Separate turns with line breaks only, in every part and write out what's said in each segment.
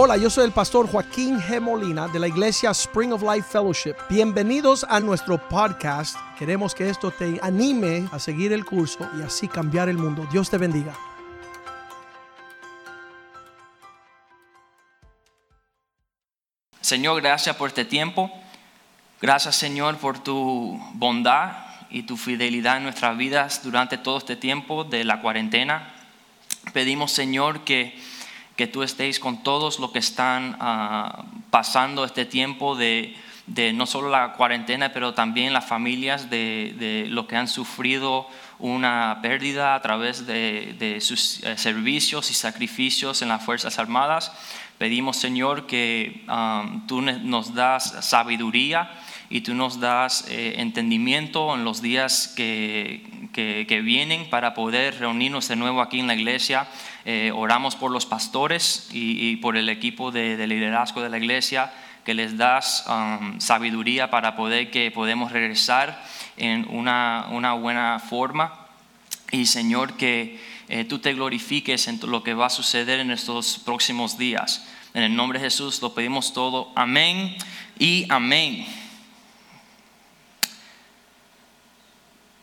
Hola, yo soy el pastor Joaquín G. Molina de la iglesia Spring of Life Fellowship. Bienvenidos a nuestro podcast. Queremos que esto te anime a seguir el curso y así cambiar el mundo. Dios te bendiga.
Señor, gracias por este tiempo. Gracias, Señor, por tu bondad y tu fidelidad en nuestras vidas durante todo este tiempo de la cuarentena. Pedimos, Señor, que, que tú estéis con todos los que están ah, pasando este tiempo de, no solo la cuarentena, pero también las familias de, de los que han sufrido una pérdida a través de, sus eh, servicios y sacrificios en las Fuerzas Armadas. Pedimos, Señor, que um, tú nos das sabiduría y tú nos das eh, entendimiento en los días que, que- que vienen para poder reunirnos de nuevo aquí en la iglesia. Eh, oramos por los pastores y, y por el equipo de, de liderazgo de la iglesia que les das um, sabiduría para poder que podemos regresar en una, una buena forma. Y Señor, que eh, tú te glorifiques en lo que va a suceder en estos próximos días. En el nombre de Jesús lo pedimos todo. Amén y amén.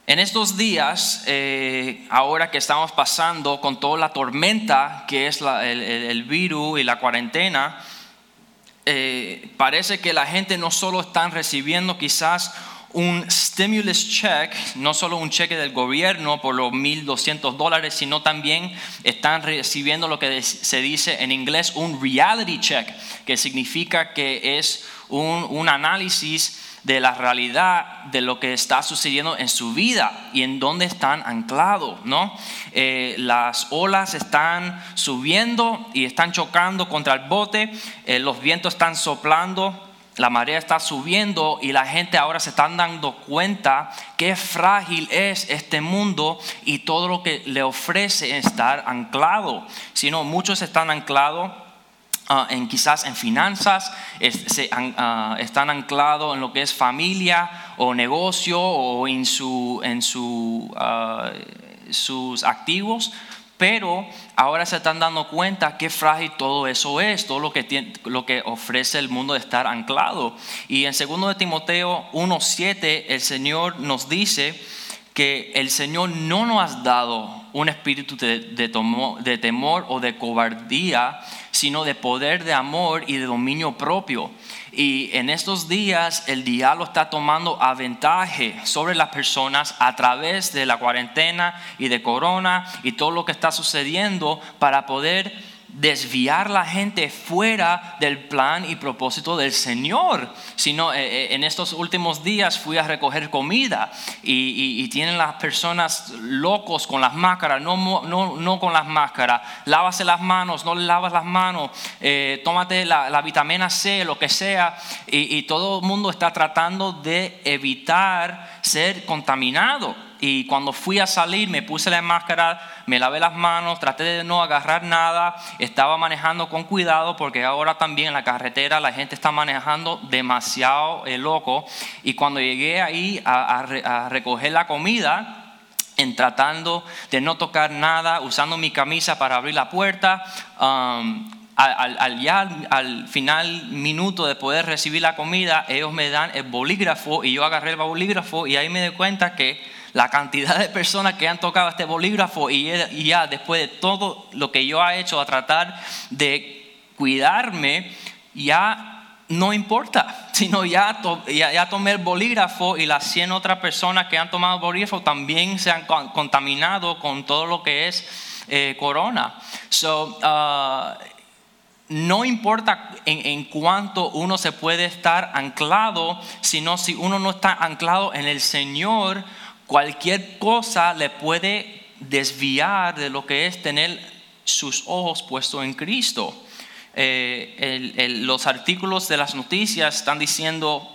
En estos días, eh, ahora que estamos pasando con toda la tormenta que es la- el, el- virus y la cuarentena, eh, parece que la gente no solo están recibiendo quizás un stimulus check, no solo un cheque del gobierno por los 1.200 dólares, sino también están recibiendo lo que se dice en inglés un reality check, que significa que es un, un análisis de la realidad de lo que está sucediendo en su vida y en dónde están anclados, ¿no? Eh, las olas están subiendo y están chocando contra el bote, eh, los vientos están soplando, la marea está subiendo y la gente ahora se están dando cuenta qué frágil es este mundo y todo lo que le ofrece estar anclado. Si no, muchos están anclados ah, en quizás en finanzas, ah, están anclados en lo que es familia o negocio o en, su, en su, ah, sus activos, pero ahora se están dando cuenta qué frágil todo eso es, todo lo que, tiene, lo que ofrece el mundo de estar anclado. Y en 2 de Timoteo 1.7 el Señor nos dice que el Señor no nos ha dado un espíritu de, tomo- de temor o de cobardía, sino de poder, de amor y de dominio propio. Y en estos días el diablo está tomando aventaje sobre las personas a través de la cuarentena y de corona y todo lo que está sucediendo para poder desviar la gente fuera del plan y propósito del Señor. Sino eh, eh, en estos últimos días fui a recoger comida y, tienen las personas locos con las máscaras, no, no, no con las máscaras. Lávase las manos, no lavas las manos, eh, tómate la, la vitamina C, lo que sea. Y, y todo el mundo está tratando de evitar ser contaminado. Y cuando fui a salir, me puse la máscara, me lavé las manos, traté de no agarrar nada, estaba manejando con cuidado porque ahora también en la carretera la gente está manejando demasiado eh, loco. Y cuando llegué ahí a, a re- a recoger la comida, en tratando de no tocar nada, usando mi camisa para abrir la puerta. um, al, al- ya al final minuto de poder recibir la comida, ellos me dan el bolígrafo y yo agarré el bolígrafo y ahí me di cuenta que la cantidad de personas que han tocado este bolígrafo y, ya después de todo lo que yo he hecho a tratar de cuidarme, ya no importa, sino ya, to- ya, ya tomé el bolígrafo y las 100 otras personas que han tomado bolígrafo también se han con- contaminado con todo lo que es eh, corona. So, uh, no importa en, cuánto uno se puede estar anclado, sino si uno no está anclado en el Señor, cualquier cosa le puede desviar de lo que es tener sus ojos puestos en Cristo. Eh, los artículos de las noticias están diciendo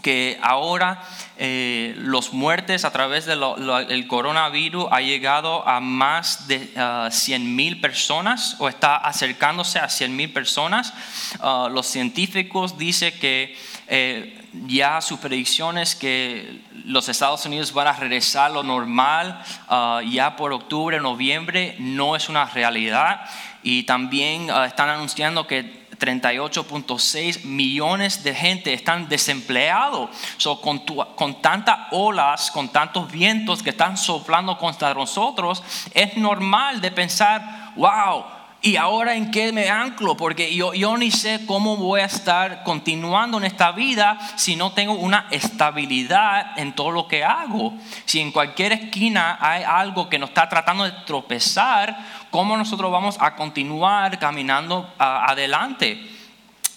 que ahora eh, los muertes a través del coronavirus ha llegado a más de 100 mil personas o está acercándose a 100 mil personas. Ah, los científicos dicen que eh, ya sus predicciones que los Estados Unidos van a regresar a lo normal ah, ya por octubre, noviembre, no es una realidad. Y también ah, están anunciando que 38.6 millones de gente están desempleados. So, con, tu- con tantas olas, con tantos vientos que están soplando contra nosotros, es normal de pensar, wow, ¿y ahora en qué me anclo? Porque yo, yo ni sé cómo voy a estar continuando en esta vida si no tengo una estabilidad en todo lo que hago. Si en cualquier esquina hay algo que nos está tratando de tropezar, ¿cómo nosotros vamos a continuar caminando adelante?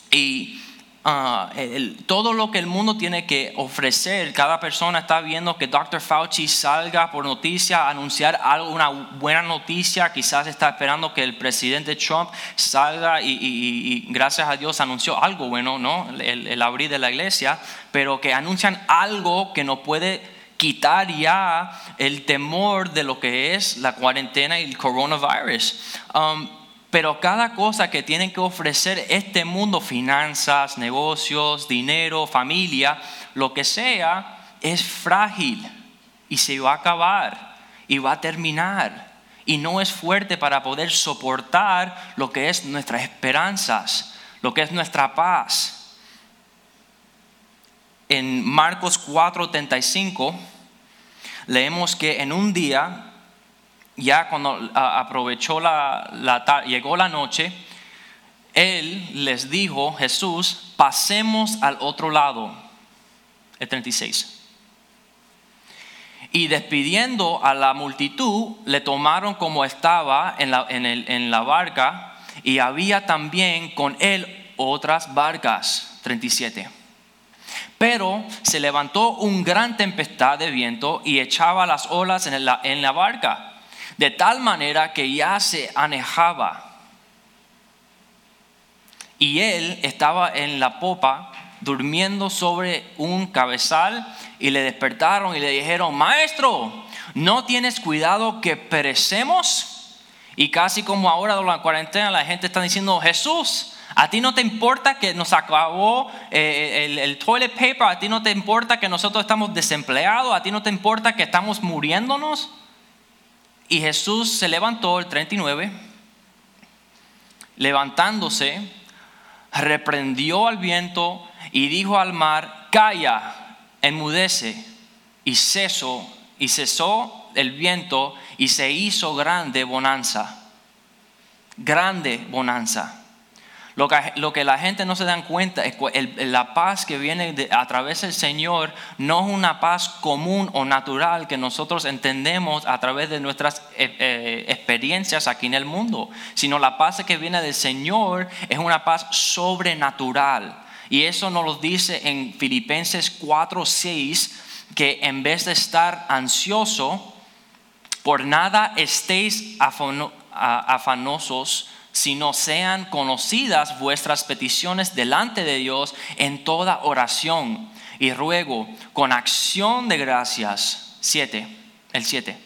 Y ah, el- todo lo que el mundo tiene que ofrecer, cada persona está viendo que Dr. Fauci salga por noticia, anunciar algo, una buena noticia, quizás está esperando que el presidente Trump salga y- y- y gracias a Dios anunció algo bueno, ¿no? El, el abrir de la iglesia, pero que anuncian algo que no puede quitar ya el temor de lo que es la cuarentena y el coronavirus. Um, pero cada cosa que tienen que ofrecer este mundo, finanzas, negocios, dinero, familia, lo que sea, es frágil y se va a acabar y va a terminar. Y no es fuerte para poder soportar lo que es nuestras esperanzas, lo que es nuestra paz. En Marcos 4:35 leemos que en un día ya cuando aprovechó la, la llegó la noche, él les dijo, Jesús, pasemos al otro lado. El 36. Y despidiendo a la multitud, le tomaron como estaba en la, barca y había también con él otras barcas. 37. Pero se levantó un gran tempestad de viento y echaba las olas en la, en la barca, de tal manera que ya se anejaba. Y él estaba en la popa durmiendo sobre un cabezal y le despertaron y le dijeron, maestro, ¿no tienes cuidado que perecemos? Y casi como ahora de la cuarentena la gente está diciendo, Jesús, ¿a ti no te importa que nos acabó eh, el, el toilet paper? ¿A ti no te importa que nosotros estamos desempleados? ¿A ti no te importa que estamos muriéndonos? Y Jesús se levantó, el 39, levantándose, reprendió al viento y dijo al mar, calla, enmudece, y cesó, y cesó el viento y se hizo grande bonanza, grande bonanza. Lo que, lo que la gente no se dan cuenta es que la paz que viene de- a través del Señor no es una paz común o natural que nosotros entendemos a través de nuestras eh, eh, experiencias aquí en el mundo, sino la paz que viene del Señor es una paz sobrenatural. Y eso nos lo dice en Filipenses 4:6 que en vez de estar ansioso, por nada estéis afanosos, sino sean conocidas vuestras peticiones delante de Dios en toda oración y ruego con acción de gracias. 7, el 7.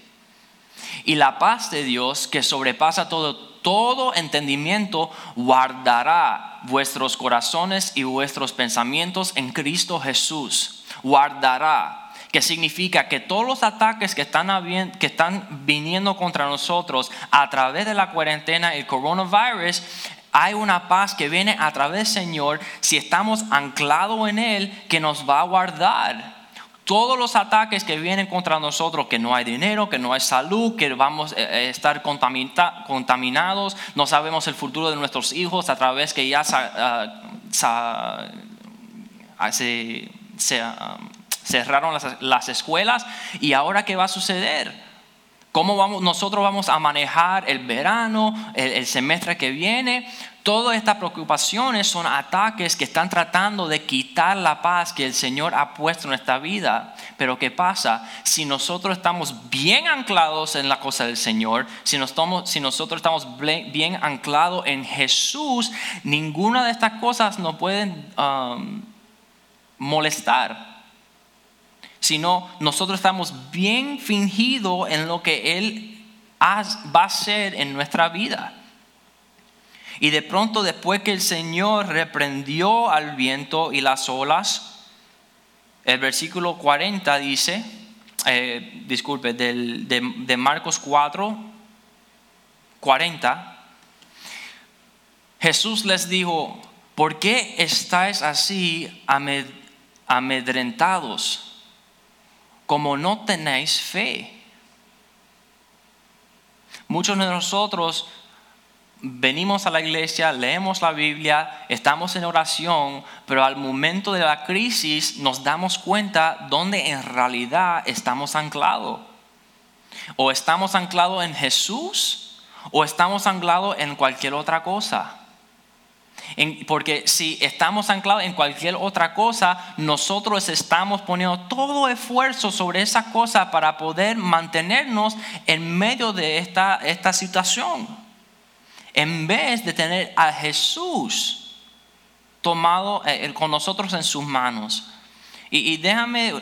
Y la paz de Dios que sobrepasa todo, todo entendimiento guardará vuestros corazones y vuestros pensamientos en Cristo Jesús. Guardará que significa que todos los ataques que están, que están viniendo contra nosotros a través de la cuarentena el coronavirus, hay una paz que viene a través del Señor si estamos anclados en Él que nos va a guardar. Todos los ataques que vienen contra nosotros, que no hay dinero, que no hay salud, que vamos a estar contamina- contaminados, no sabemos el futuro de nuestros hijos a través que ya se, se, ah, cerraron las, las escuelas y ahora qué va a suceder. ¿Cómo vamos, nosotros vamos a manejar el verano, el, semestre que viene? Todas estas preocupaciones son ataques que están tratando de quitar la paz que el Señor ha puesto en nuestra vida. Pero ¿qué pasa? Si nosotros estamos bien anclados en la cosa del Señor, si, nosotros estamos bien anclados en Jesús, ninguna de estas cosas nos pueden um, molestar sino nosotros estamos bien fingidos en lo que Él va a hacer en nuestra vida. Y de pronto después que el Señor reprendió al viento y las olas, el versículo 40 dice, eh, disculpe, del- de, de Marcos 4, 40, Jesús les dijo, ¿por qué estáis así amed- amedrentados como no tenéis fe? Muchos de nosotros venimos a la iglesia, leemos la Biblia, estamos en oración, pero al momento de la crisis nos damos cuenta dónde en realidad estamos anclados. O estamos anclados en Jesús o estamos anclados en cualquier otra cosa. Porque si estamos anclados en cualquier otra cosa, nosotros estamos poniendo todo esfuerzo sobre esa cosa para poder mantenernos en medio de esta, esta situación. En vez de tener a Jesús tomado eh, con nosotros en sus manos. Y, déjame uh,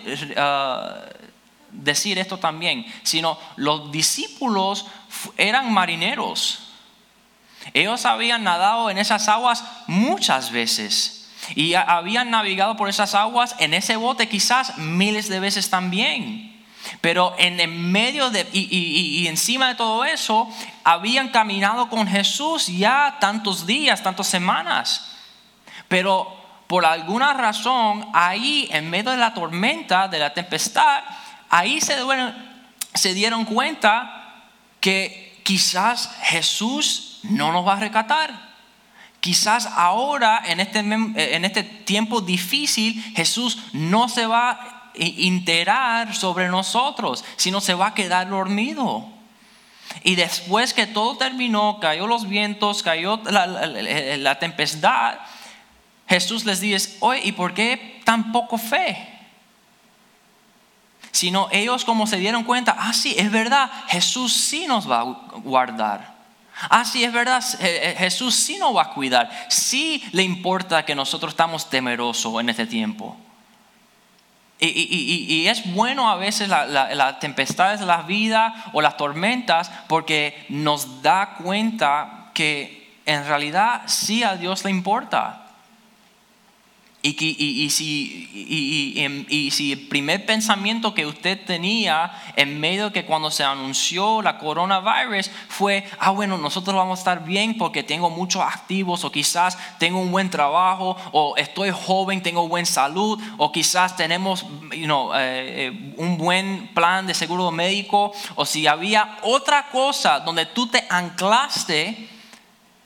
decir esto también, sino los discípulos eran marineros. Ellos habían nadado en esas aguas muchas veces y habían navegado por esas aguas en ese bote quizás miles de veces también. Pero en el medio de y, encima de todo eso, habían caminado con Jesús ya tantos días, tantas semanas. Pero por alguna razón, ahí en medio de la tormenta, de la tempestad, ahí se se dieron cuenta que quizás Jesús no nos va a rescatar. Quizás ahora, en este, mem- en este tiempo difícil, Jesús no se va a enterar sobre nosotros, sino se va a quedar dormido. Y después que todo terminó, cayó los vientos, cayó la- la tempestad, Jesús les dice, oye, ¿y por qué tan poco fe? Sino ellos como se dieron cuenta, ah, sí, es verdad, Jesús sí nos va a guardar. Ah, sí, es verdad, eh, eh, Jesús sí nos va a cuidar. Sí le importa que nosotros estamos temerosos en este tiempo. Y, es bueno a veces la- la- las tempestades de la vida o las tormentas porque nos da cuenta que en realidad sí a Dios le importa. Y, si, el primer pensamiento que usted tenía en medio que cuando se anunció la coronavirus fue, ah, bueno, nosotros vamos a estar bien porque tengo muchos activos o quizás tengo un buen trabajo o estoy joven, tengo buena salud o quizás tenemos eh, eh, un buen plan de seguro médico o si había otra cosa donde tú te anclaste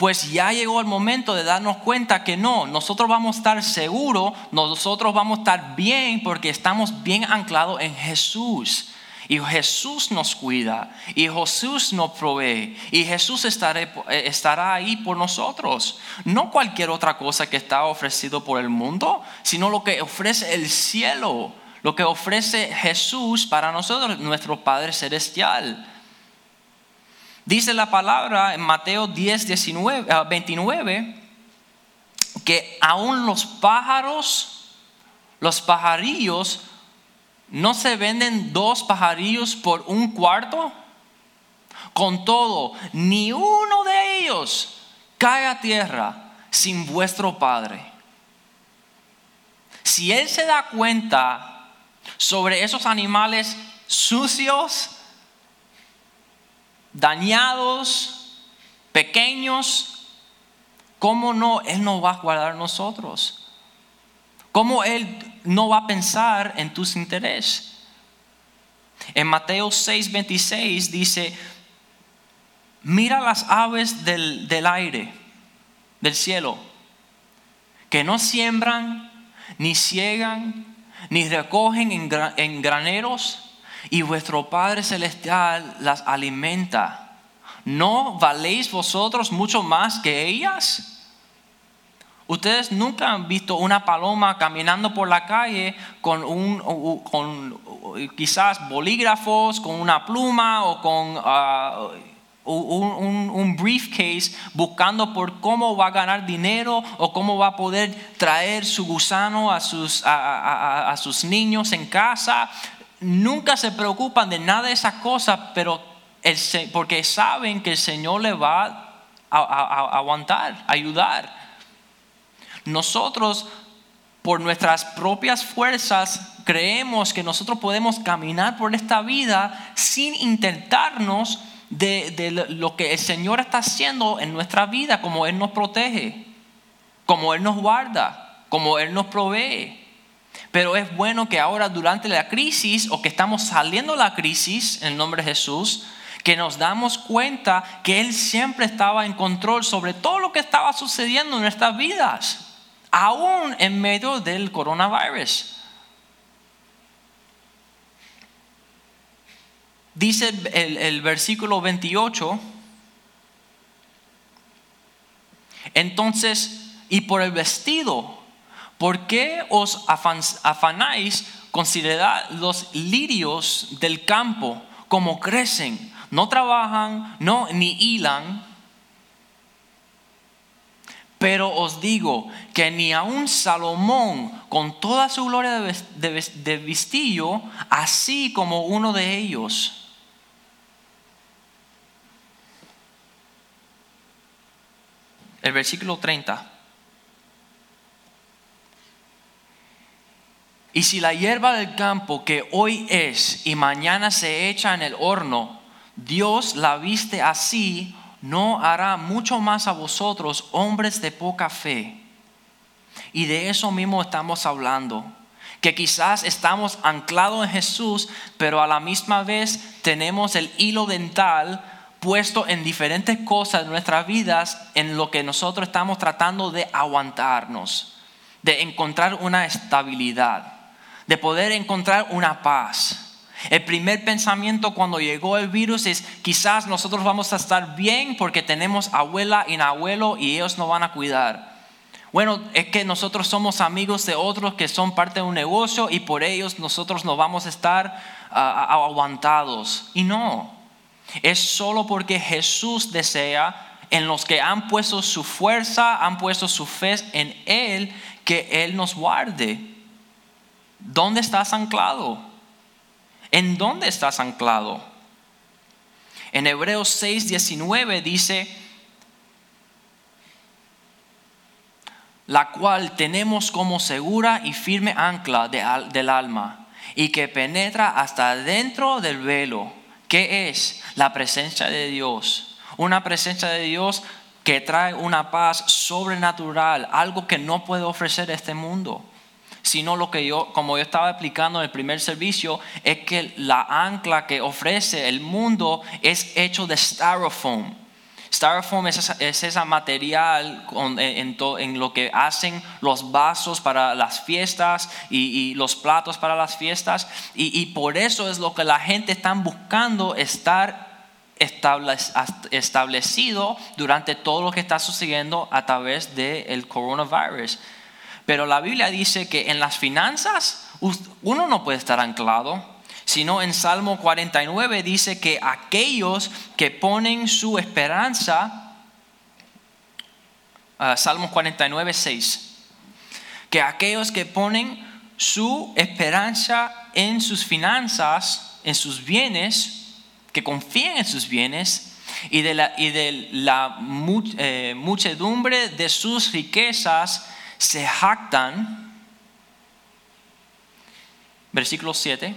pues ya llegó el momento de darnos cuenta que no, nosotros vamos a estar seguros, nosotros vamos a estar bien porque estamos bien anclados en Jesús. Y Jesús nos cuida, y Jesús nos provee, y Jesús estará, estará ahí por nosotros. No cualquier otra cosa que está ofrecido por el mundo, sino lo que ofrece el cielo, lo que ofrece Jesús para nosotros, nuestro Padre Celestial. Dice la palabra en Mateo 10, 19, ah, 29 que aún los pájaros, los pajarillos, no se venden dos pajarillos por un cuarto. Con todo, ni uno de ellos cae a tierra sin vuestro Padre. Si Él se da cuenta sobre esos animales sucios, dañados, pequeños, ¿cómo no Él nos va a guardar nosotros? ¿Cómo Él no va a pensar en tus intereses? En Mateo 6, 26 dice, mira las aves del, del aire, del cielo, que no siembran, ni ciegan, ni recogen en, en graneros, y vuestro Padre Celestial las alimenta. ¿No valéis vosotros mucho más que ellas? Ustedes nunca han visto una paloma caminando por la calle con un, con quizás bolígrafos, con una pluma o con ah, un, un- briefcase buscando por cómo va a ganar dinero o cómo va a poder traer su gusano a sus, a- a- a sus niños en casa. Nunca se preocupan de nada de esas cosas, pero el porque saben que el Señor le va a, a- a- aguantar, ayudar. Nosotros, por nuestras propias fuerzas, creemos que nosotros podemos caminar por esta vida sin intentarnos de, de lo que el Señor está haciendo en nuestra vida, como Él nos protege, como Él nos guarda, como Él nos provee. Pero es bueno que ahora durante la crisis o que estamos saliendo de la crisis en nombre de Jesús, que nos damos cuenta que Él siempre estaba en control sobre todo lo que estaba sucediendo en nuestras vidas, aún en medio del coronavirus. Dice el versículo 28, entonces, y por el vestido, ¿por qué os afanáis considerad los lirios del campo como crecen? No trabajan, no ni hilan. Pero os digo que ni aun Salomón, con toda su gloria de vestillo, así como uno de ellos, el versículo 30. Y si la hierba del campo que hoy es y mañana se echa en el horno, Dios la viste así, no hará mucho más a vosotros, hombres de poca fe. Y de eso mismo estamos hablando, que quizás estamos anclados en Jesús, pero a la misma vez tenemos el hilo dental puesto en diferentes cosas de nuestras vidas en lo que nosotros estamos tratando de aguantarnos, de encontrar una estabilidad, de poder encontrar una paz. El primer pensamiento cuando llegó el virus es quizás nosotros vamos a estar bien porque tenemos abuela y abuelo y ellos nos van a cuidar. Bueno, es que nosotros somos amigos de otros que son parte de un negocio y por ellos nosotros no vamos a estar ah, aguantados. Y no, es solo porque Jesús desea en los que han puesto su fuerza, han puesto su fe en Él, que Él nos guarde. ¿Dónde estás anclado? ¿En dónde estás anclado? En Hebreos 6, 19 dice, la cual tenemos como segura y firme ancla del alma y que penetra hasta dentro del velo ¿Qué es la presencia de Dios? Una presencia de Dios que trae una paz sobrenatural, algo que no puede ofrecer este mundo. Sino lo que yo, como yo estaba explicando en el primer servicio, es que la ancla que ofrece el mundo es hecho de styrofoam. Styrofoam es ese material en, lo que hacen los vasos para las fiestas y, los platos para las fiestas. Y, por eso es lo que la gente está buscando estar establecido durante todo lo que está sucediendo a través del coronavirus. Pero la Biblia dice que en las finanzas uno no puede estar anclado sino en Salmo 49 dice que aquellos que ponen su esperanza, Salmo 49, 6, que aquellos que ponen su esperanza en sus finanzas, en sus bienes, que confían en sus bienes, y de la, y de la eh, muchedumbre de sus riquezas se jactan. Versículo 7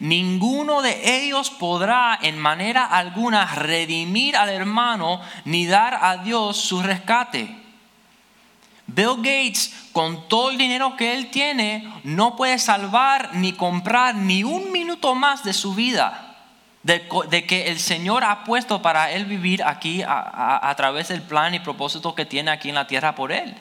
Ninguno de ellos podrá en manera alguna redimir al hermano ni dar a Dios su rescate. Bill Gates, con todo el dinero que él tiene, no puede salvar ni comprar ni un minuto más de su vida. De, que el Señor ha puesto para él vivir aquí a través del plan y propósito que tiene aquí en la tierra por él.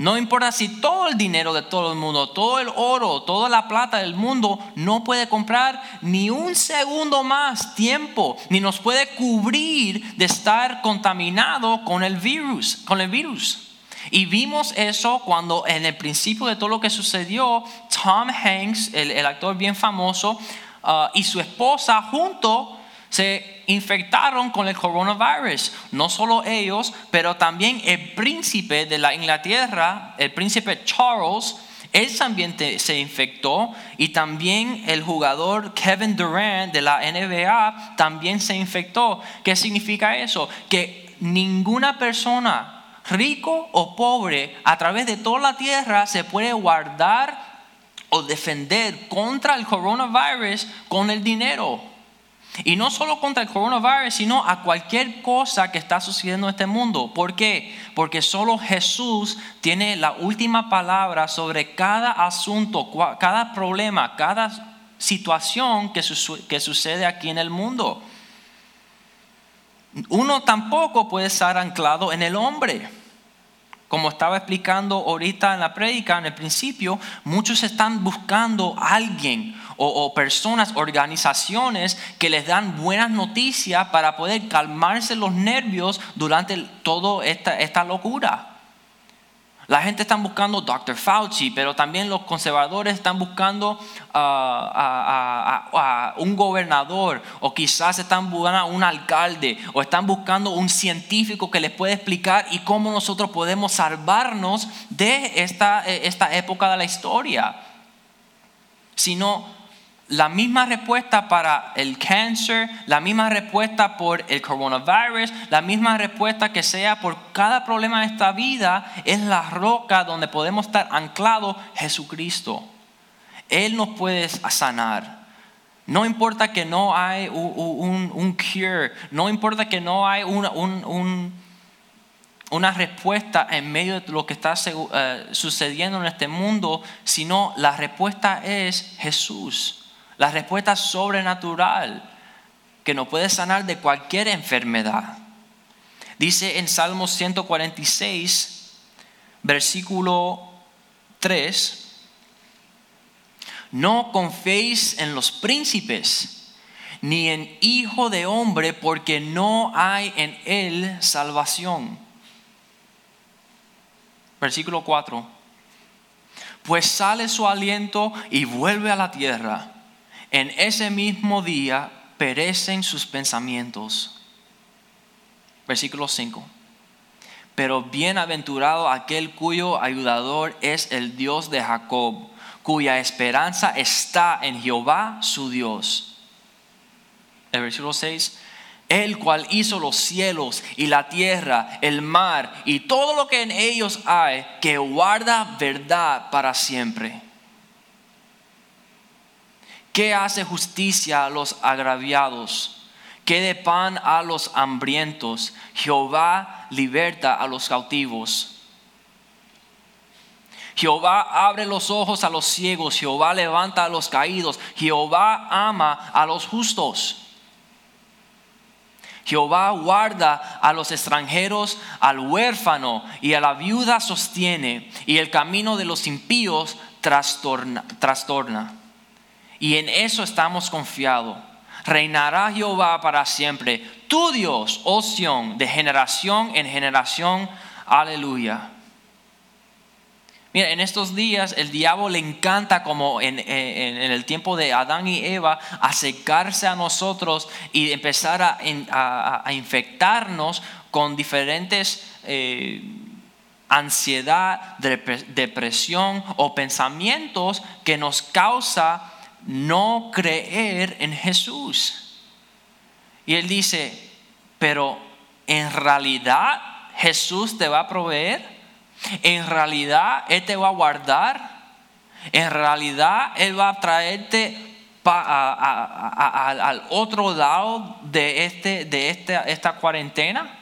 No importa si todo el dinero de todo el mundo, todo el oro, toda la plata del mundo no puede comprar ni un segundo más tiempo, ni nos puede cubrir de estar contaminado con el virus, con el virus. Y vimos eso cuando en el principio de todo lo que sucedió, Tom Hanks, el, actor bien famoso, uh, y su esposa junto se infectaron con el coronavirus. No solo ellos, pero también el príncipe de la Inglaterra, el príncipe Charles, él también se infectó y también el jugador Kevin Durant de la NBA también se infectó. ¿Qué significa eso? Que ninguna persona, rico o pobre, a través de toda la tierra se puede guardar o defender contra el coronavirus con el dinero. Y no solo contra el coronavirus, sino a cualquier cosa que está sucediendo en este mundo. ¿Por qué? Porque solo Jesús tiene la última palabra sobre cada asunto, cada problema, cada situación que, sucede aquí en el mundo. Uno tampoco puede estar anclado en el hombre. Como estaba explicando ahorita en la prédica, en el principio, muchos están buscando a alguien o, personas, organizaciones que les dan buenas noticias para poder calmarse los nervios durante toda esta, esta locura. La gente está buscando Dr. Fauci, pero también los conservadores están buscando a, un gobernador, o quizás están buscando a un alcalde, o están buscando un científico que les pueda explicar y cómo nosotros podemos salvarnos de esta, esta época de la historia. Sino la misma respuesta para el cáncer, la misma respuesta por el coronavirus, la misma respuesta que sea por cada problema de esta vida es la roca donde podemos estar anclados Jesucristo. Él nos puede sanar. No importa que no hay un, cure, no importa que no hay una, respuesta en medio de lo que está eh, sucediendo en este mundo, sino la respuesta es Jesús. La respuesta sobrenatural que nos puede sanar de cualquier enfermedad. Dice en Salmos 146, versículo 3, no confiéis en los príncipes, ni en hijo de hombre, porque no hay en él salvación. Versículo 4, pues sale su aliento y vuelve a la tierra en ese mismo día perecen sus pensamientos. Versículo 5. Pero bienaventurado aquel cuyo ayudador es el Dios de Jacob, cuya esperanza está en Jehová su Dios. El versículo 6. El cual hizo los cielos y la tierra, el mar y todo lo que en ellos hay, que guarda verdad para siempre ¿Qué hace justicia a los agraviados? ¿Qué de pan a los hambrientos? Jehová liberta a los cautivos. Jehová abre los ojos a los ciegos, Jehová levanta a los caídos, Jehová ama a los justos. Jehová guarda a los extranjeros, al huérfano y a la viuda sostiene, y el camino de los impíos trastorna. trastorna y en eso estamos confiados. Reinará Jehová para siempre, tu Dios, oh Sión, de generación en generación. Aleluya. Mira, en estos días el diablo le encanta como en, el tiempo de Adán y Eva acercarse a nosotros y empezar a, infectarnos con diferentes eh, ansiedad, depresión o pensamientos que nos causa no creer en Jesús. Y él dice, pero en realidad Jesús te va a proveer, en realidad Él te va a guardar, en realidad Él va a traerte al otro lado de, este, de esta cuarentena.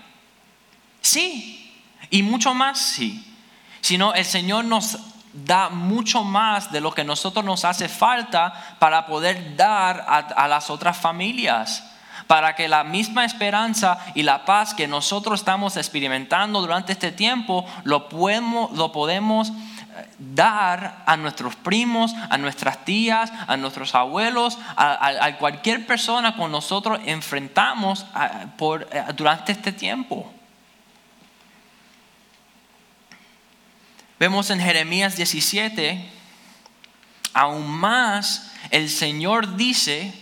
Sí, y mucho más sí. Sino el Señor nos da mucho más de lo que nosotros nos hace falta para poder dar a, las otras familias para que la misma esperanza y la paz que nosotros estamos experimentando durante este tiempo lo podemos, eh, dar a nuestros primos, a nuestras tías, a nuestros abuelos, a, cualquier persona con nosotros enfrentamos por, eh, durante este tiempo. Vemos en Jeremías 17, aún más el Señor dice,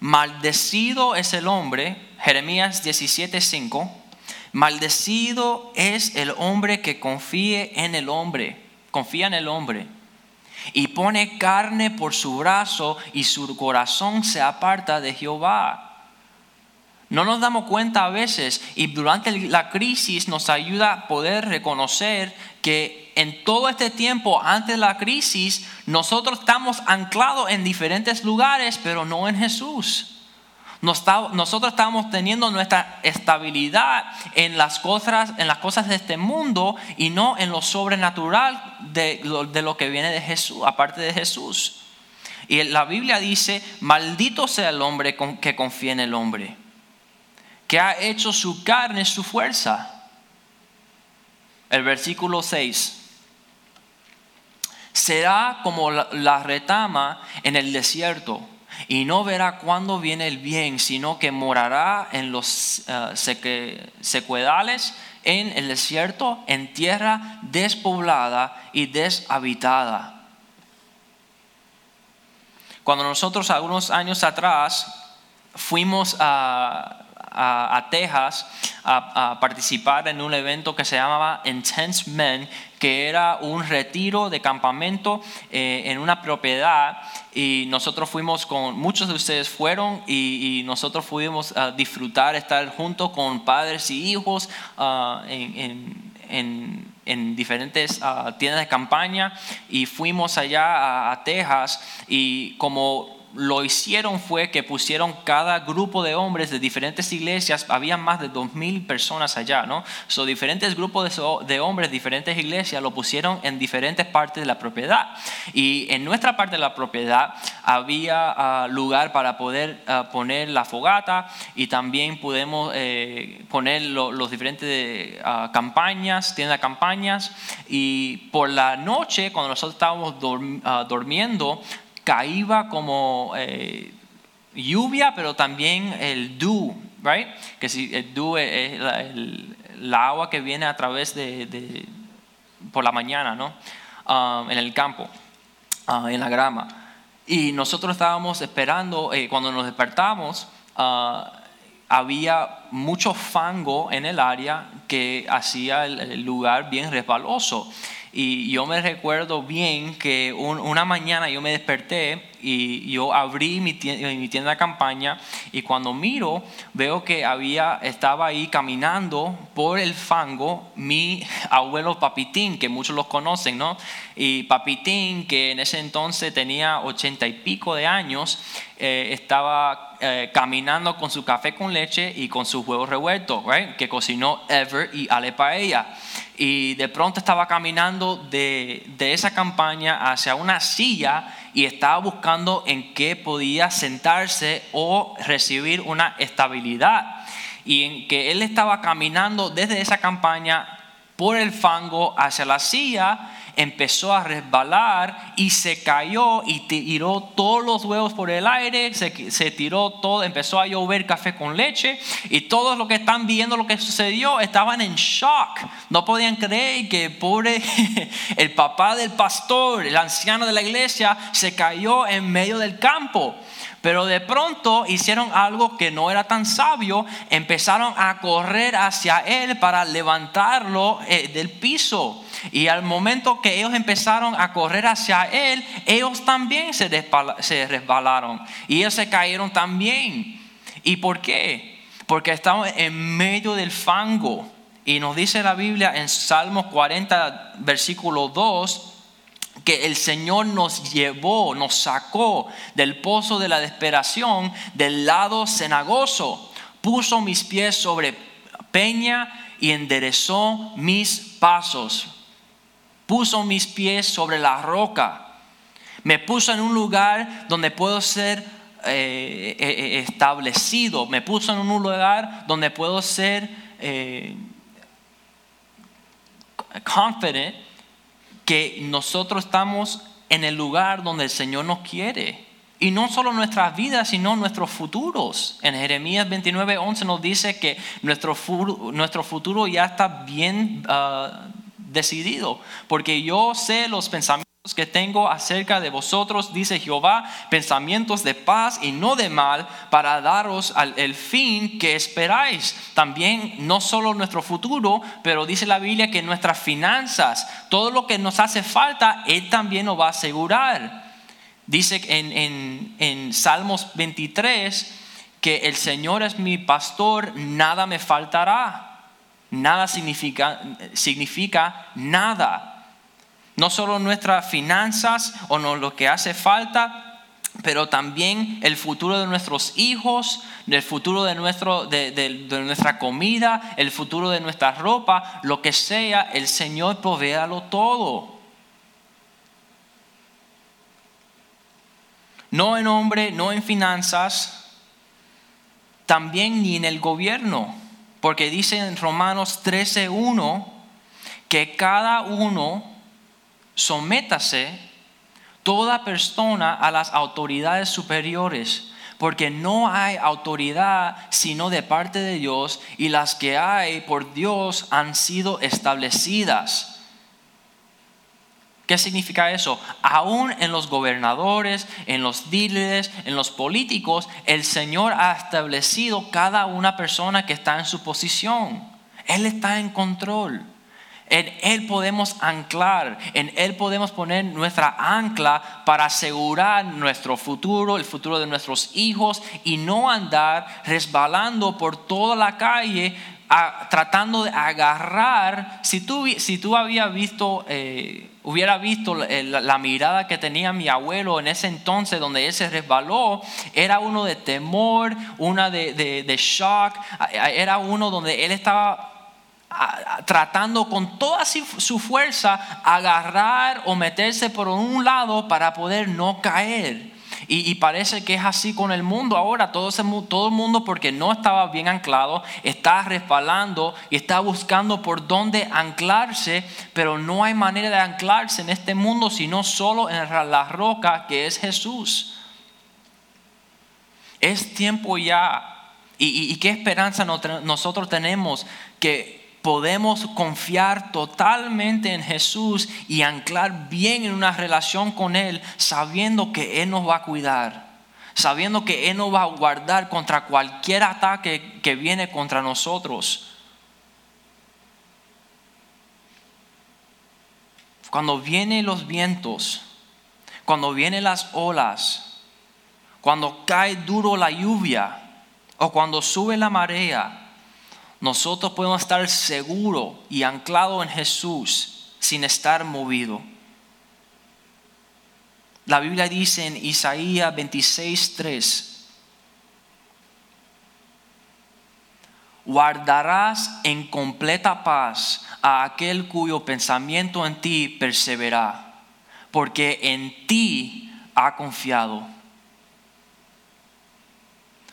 maldecido es el hombre, Jeremías 17, 5, maldecido es el hombre que confíe en el hombre, confía en el hombre y pone carne por su brazo y su corazón se aparta de Jehová. No nos damos cuenta a veces y durante la crisis nos ayuda a poder reconocer que en todo este tiempo antes de la crisis nosotros estamos anclados en diferentes lugares, pero no en Jesús. Nosotros estábamos teniendo nuestra estabilidad en las cosas, en las cosas de este mundo y no en lo sobrenatural de de lo que viene de Jesús, aparte de Jesús. Y la Biblia dice, maldito sea el hombre que confía en el hombre, que ha hecho su carne su fuerza. El versículo 6 será como la retama en el desierto y no verá cuándo viene el bien, sino que morará en los uh, secuedales, en el desierto, en tierra despoblada y deshabitada. Cuando nosotros algunos años atrás fuimos a, a, Texas a, participar en un evento que se llamaba Intense Men, que era un retiro de campamento eh, en una propiedad y nosotros fuimos con, muchos de ustedes fueron y, nosotros fuimos a disfrutar, estar juntos con padres y hijos ah, en, en, en diferentes ah, tiendas de campaña y fuimos allá a Texas y como lo hicieron fue que pusieron cada grupo de hombres de diferentes iglesias, había más de dos mil personas allá, ¿no? So, diferentes grupos de, hombres, diferentes iglesias, lo pusieron en diferentes partes de la propiedad. Y en nuestra parte de la propiedad había ah, lugar para poder ah, poner la fogata y también pudimos eh, poner los diferentes uh, campañas, tiendas de campañas. Y por la noche, cuando nosotros estábamos durmiendo, caía como eh, lluvia, pero también el dew, right? Que si el dew es la, agua que viene a través de, por la mañana, ¿no? Um, en el campo, uh, en la grama. Y nosotros estábamos esperando, eh, cuando nos despertamos, uh, había mucho fango en el área que hacía el lugar bien resbaloso. Y yo me recuerdo bien que una mañana yo me desperté y yo abrí mi tienda, de campaña y cuando miro veo que había, estaba ahí caminando por el fango mi abuelo Papitín, que muchos los conocen, ¿no? Y Papitín, que en ese entonces tenía ochenta y pico de años, eh, estaba eh, caminando con su café con leche y con sus huevos revueltos, que cocinó Ever y Ale Paella y de pronto estaba caminando de, esa campaña hacia una silla y estaba buscando en qué podía sentarse o recibir una estabilidad. Y en que él estaba caminando desde esa campaña por el fango hacia la silla empezó a resbalar y se cayó y tiró todos los huevos por el aire, se, se, tiró todo, empezó a llover café con leche y todos los que están viendo lo que sucedió estaban en shock. No podían creer que pobre el papá del pastor, el anciano de la iglesia, se cayó en medio del campo. Pero de pronto hicieron algo que no era tan sabio, empezaron a correr hacia él para levantarlo eh, del piso. Y al momento que ellos empezaron a correr hacia él, ellos también se, resbalaron y ellos se cayeron también. ¿Y por qué? Porque estaban en medio del fango. Y nos dice la Biblia en Salmos 40, versículo 2, que el Señor nos llevó, nos sacó del pozo de la desesperación, del lado cenagoso, puso mis pies sobre peña y enderezó mis pasos, puso mis pies sobre la roca, me puso en un lugar donde puedo ser eh, eh, eh, establecido, me puso en un lugar donde puedo ser eh, que nosotros estamos en el lugar donde el Señor nos quiere. Y no solo nuestras vidas, sino nuestros futuros. En Jeremías 29, 11 nos dice que nuestro, nuestro futuro ya está bien ah, decidido. Porque yo sé los pensamientos que tengo acerca de vosotros, dice Jehová, pensamientos de paz y no de mal, para daros el fin que esperáis. También no solo nuestro futuro, pero dice la Biblia que nuestras finanzas, todo lo que nos hace falta, Él también nos va a asegurar. Dice en, en Salmos 23 que el Señor es mi pastor, nada me faltará. Nada significa, significa nada no solo nuestras finanzas o no, lo que hace falta, pero también el futuro de nuestros hijos, el futuro de, nuestro, de, de- nuestra comida, el futuro de nuestra ropa, lo que sea, el Señor provealo todo. No en hombre, no en finanzas, también ni en el gobierno, porque dice en Romanos 13:1 que cada uno sométase toda persona a las autoridades superiores, porque no hay autoridad sino de parte de Dios y las que hay por Dios han sido establecidas. ¿Qué significa eso? Aún en los gobernadores, en los líderes, en los políticos, el Señor ha establecido cada una persona que está en su posición. Él está en control. En Él podemos anclar, en Él podemos poner nuestra ancla para asegurar nuestro futuro, el futuro de nuestros hijos y no andar resbalando por toda la calle tratando de agarrar. Si tú, si tú habías visto, eh, hubiera visto la, la- mirada que tenía mi abuelo en ese entonces donde él se resbaló, era uno de temor, una de, de- de shock, era uno donde él estaba tratando con toda su fuerza agarrar o meterse por un lado para poder no caer. Y, parece que es así con el mundo ahora. Todo, el mundo porque no estaba bien anclado, está resbalando y está buscando por dónde anclarse, pero no hay manera de anclarse en este mundo sino solo en la roca que es Jesús. Es tiempo ya. ¿Y, y- qué esperanza nosotros tenemos? Que podemos confiar totalmente en Jesús y anclar bien en una relación con Él, sabiendo que Él nos va a cuidar, sabiendo que Él nos va a guardar contra cualquier ataque que viene contra nosotros. Cuando vienen los vientos, cuando vienen las olas, cuando cae duro la lluvia o cuando sube la marea, nosotros podemos estar seguros y anclados en Jesús sin estar movido. La Biblia dice en Isaías 26:3, guardarás en completa paz a aquel cuyo pensamiento en ti persevera, porque en ti ha confiado.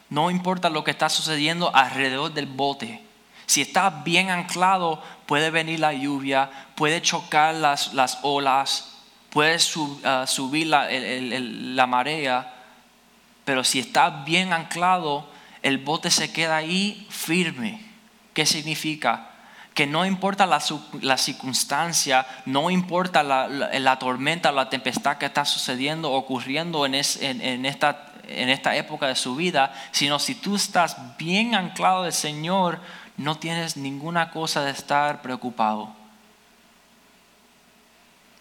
No importa lo que está sucediendo alrededor del bote. Si estás bien anclado, puede venir la lluvia, puede chocar las, las olas, puede ah, subir la, la marea. Pero si estás bien anclado, el bote se queda ahí firme. ¿Qué significa? Que no importa la, la circunstancia, no importa la, la- tormenta, la tempestad que está sucediendo, ocurriendo en, es- en esta, en esta época de su vida, sino si tú estás bien anclado del Señor, no tienes ninguna cosa de estar preocupado.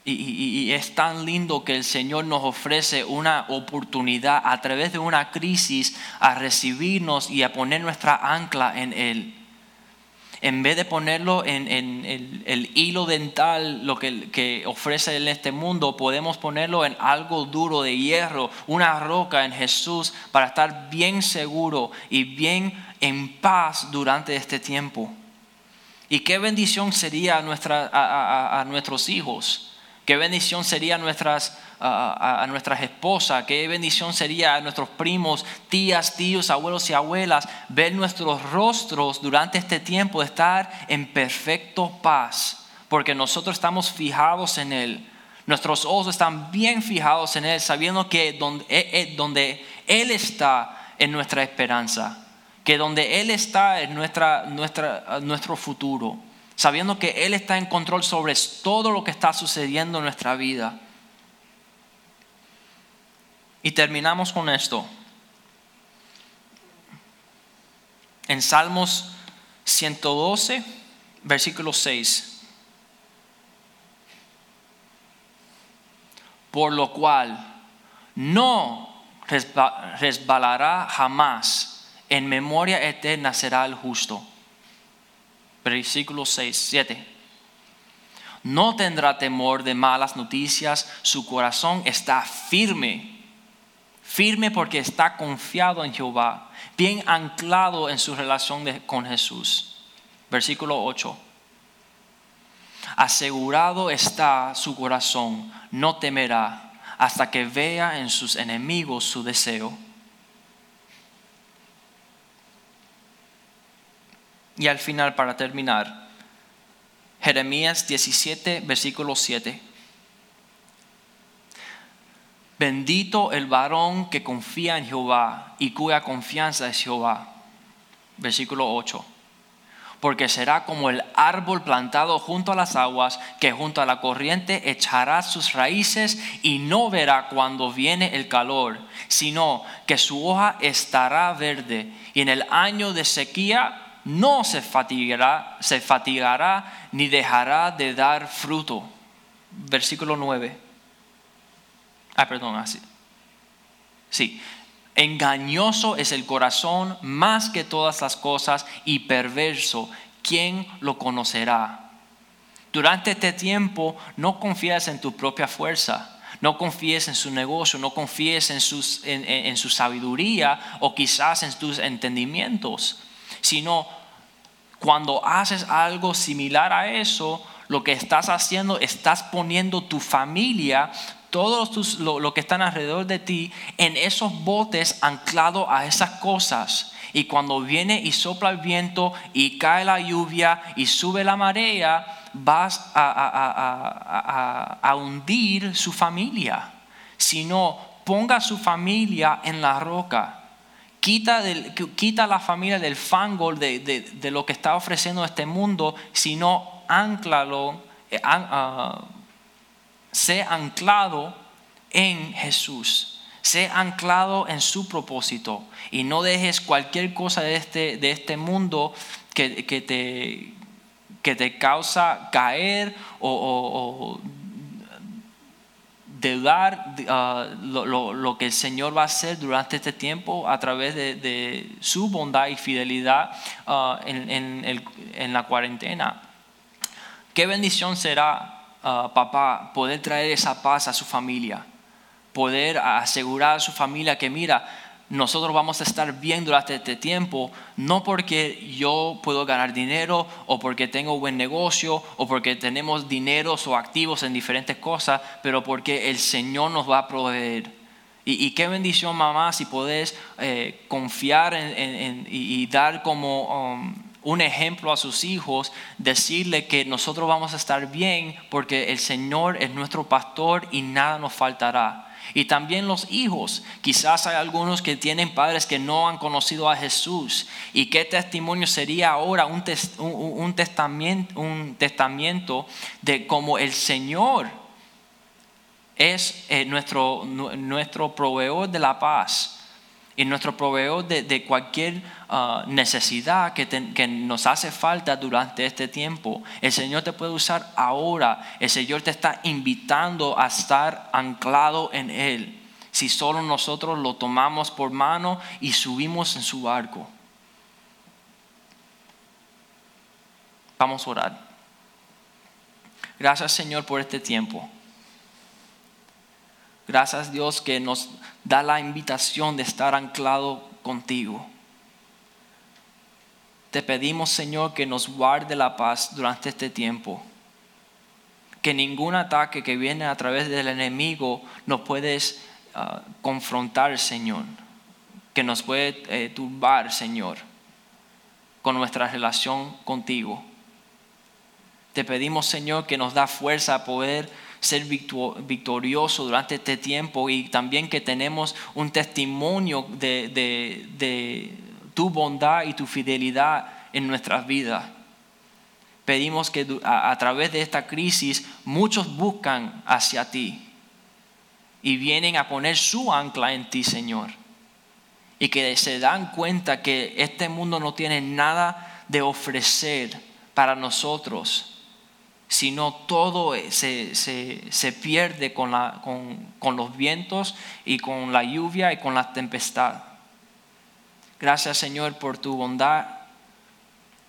Y, y- y es tan lindo que el Señor nos ofrece una oportunidad a través de una crisis a recibirnos y a poner nuestra ancla en Él. En vez de ponerlo en, en el, el hilo dental, lo que, que ofrece en este mundo, podemos ponerlo en algo duro de hierro, una roca en Jesús, para estar bien seguro y bien en paz durante este tiempo. Y qué bendición sería a, nuestra- a- nuestros hijos. Qué bendición sería a nuestras, a, nuestras esposas. Qué bendición sería a nuestros primos, tías, tíos, abuelos y abuelas. Ver nuestros rostros durante este tiempo, estar en perfecto paz. Porque nosotros estamos fijados en Él. Nuestros ojos están bien fijados en Él, sabiendo que donde, eh, eh, donde Él está en nuestra esperanza que donde Él está es nuestra, nuestro futuro, sabiendo que Él está en control sobre todo lo que está sucediendo en nuestra vida. Y terminamos con esto. En Salmos 112, versículo 6. Por lo cual no resba- resbalará jamás, en memoria eterna será el justo. Versículo 6, 7. No tendrá temor de malas noticias, su corazón está firme, firme porque está confiado en Jehová, bien anclado en su relación con Jesús. Versículo 8. Asegurado está su corazón, no temerá hasta que vea en sus enemigos su deseo. Y al final, para terminar, Jeremías 17, versículo 7. Bendito el varón que confía en Jehová y cuya confianza es Jehová. Versículo 8. Porque será como el árbol plantado junto a las aguas, que junto a la corriente echará sus raíces y no verá cuando viene el calor, sino que su hoja estará verde y en el año de sequía no se fatigará, se fatigará ni dejará de dar fruto. Versículo 9. Ah, perdón, así. Sí. Engañoso es el corazón más que todas las cosas y perverso. ¿Quién lo conocerá? Durante este tiempo no confíes en tu propia fuerza. No confíes en su negocio, no confíes en, sus, en su sabiduría o quizás en tus entendimientos sino cuando haces algo similar a eso, lo que estás haciendo, estás poniendo tu familia, todos tus, lo, que están alrededor de ti, en esos botes anclados a esas cosas. Y cuando viene y sopla el viento y cae la lluvia y sube la marea, vas a hundir su familia. Sino ponga su familia en la roca Quita, quita la familia del fango de, de, lo que está ofreciendo este mundo, sino anclalo, uh, sé anclado en Jesús. Sé anclado en su propósito y no dejes cualquier cosa de este, de este mundo que, que, te, que te causa caer o de dar ah, lo, que el Señor va a hacer durante este tiempo a través de, su bondad y fidelidad ah, en, la cuarentena. Qué bendición será, ah, papá, poder traer esa paz a su familia, poder asegurar a su familia que mira, nosotros vamos a estar bien durante este tiempo, no porque yo puedo ganar dinero o porque tengo buen negocio o porque tenemos dineros o activos en diferentes cosas, pero porque el Señor nos va a proveer. Y, qué bendición, mamá, si podés eh, confiar en, y, dar como um, un ejemplo a sus hijos, decirle que nosotros vamos a estar bien porque el Señor es nuestro pastor y nada nos faltará. Y también los hijos. Quizás hay algunos que tienen padres que no han conocido a Jesús. ¿Y qué testimonio sería ahora un, un, testamento, un testamento de cómo el Señor es eh, nuestro, nuestro proveedor de la paz? Y nuestro proveedor de, cualquier ah, necesidad que, que, nos hace falta durante este tiempo. El Señor te puede usar ahora. El Señor te está invitando a estar anclado en Él. Si solo nosotros lo tomamos por mano y subimos en su barco. Vamos a orar. Gracias Señor por este tiempo. Gracias Dios que nos da la invitación de estar anclado contigo. Te pedimos Señor que nos guarde la paz durante este tiempo. Que ningún ataque que viene a través del enemigo nos puedes ah, confrontar Señor. Que nos puede eh, turbar Señor con nuestra relación contigo. Te pedimos Señor que nos da fuerza a poder ser victorioso durante este tiempo y también que tenemos un testimonio de, tu bondad y tu fidelidad en nuestras vidas. Pedimos que a, través de esta crisis muchos buscan hacia ti y vienen a poner su ancla en ti, Señor. Y que se dan cuenta que este mundo no tiene nada de ofrecer para nosotros sino todo se, se, pierde con, la, con, con, los vientos y con la lluvia y con la tempestad. Gracias Señor por tu bondad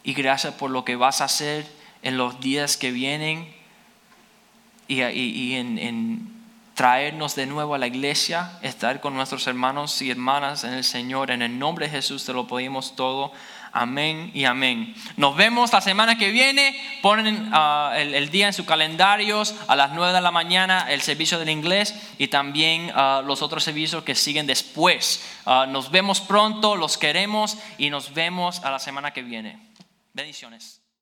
y gracias por lo que vas a hacer en los días que vienen y, y, en, en, traernos de nuevo a la iglesia, estar con nuestros hermanos y hermanas en el Señor. En el nombre de Jesús te lo pedimos todo. Amén y amén. Nos vemos la semana que viene. Ponen ah, el, día en sus calendarios a las 9 de la mañana el servicio del inglés y también ah, los otros servicios que siguen después. Ah, nos vemos pronto, los queremos y nos vemos a la semana que viene. Bendiciones.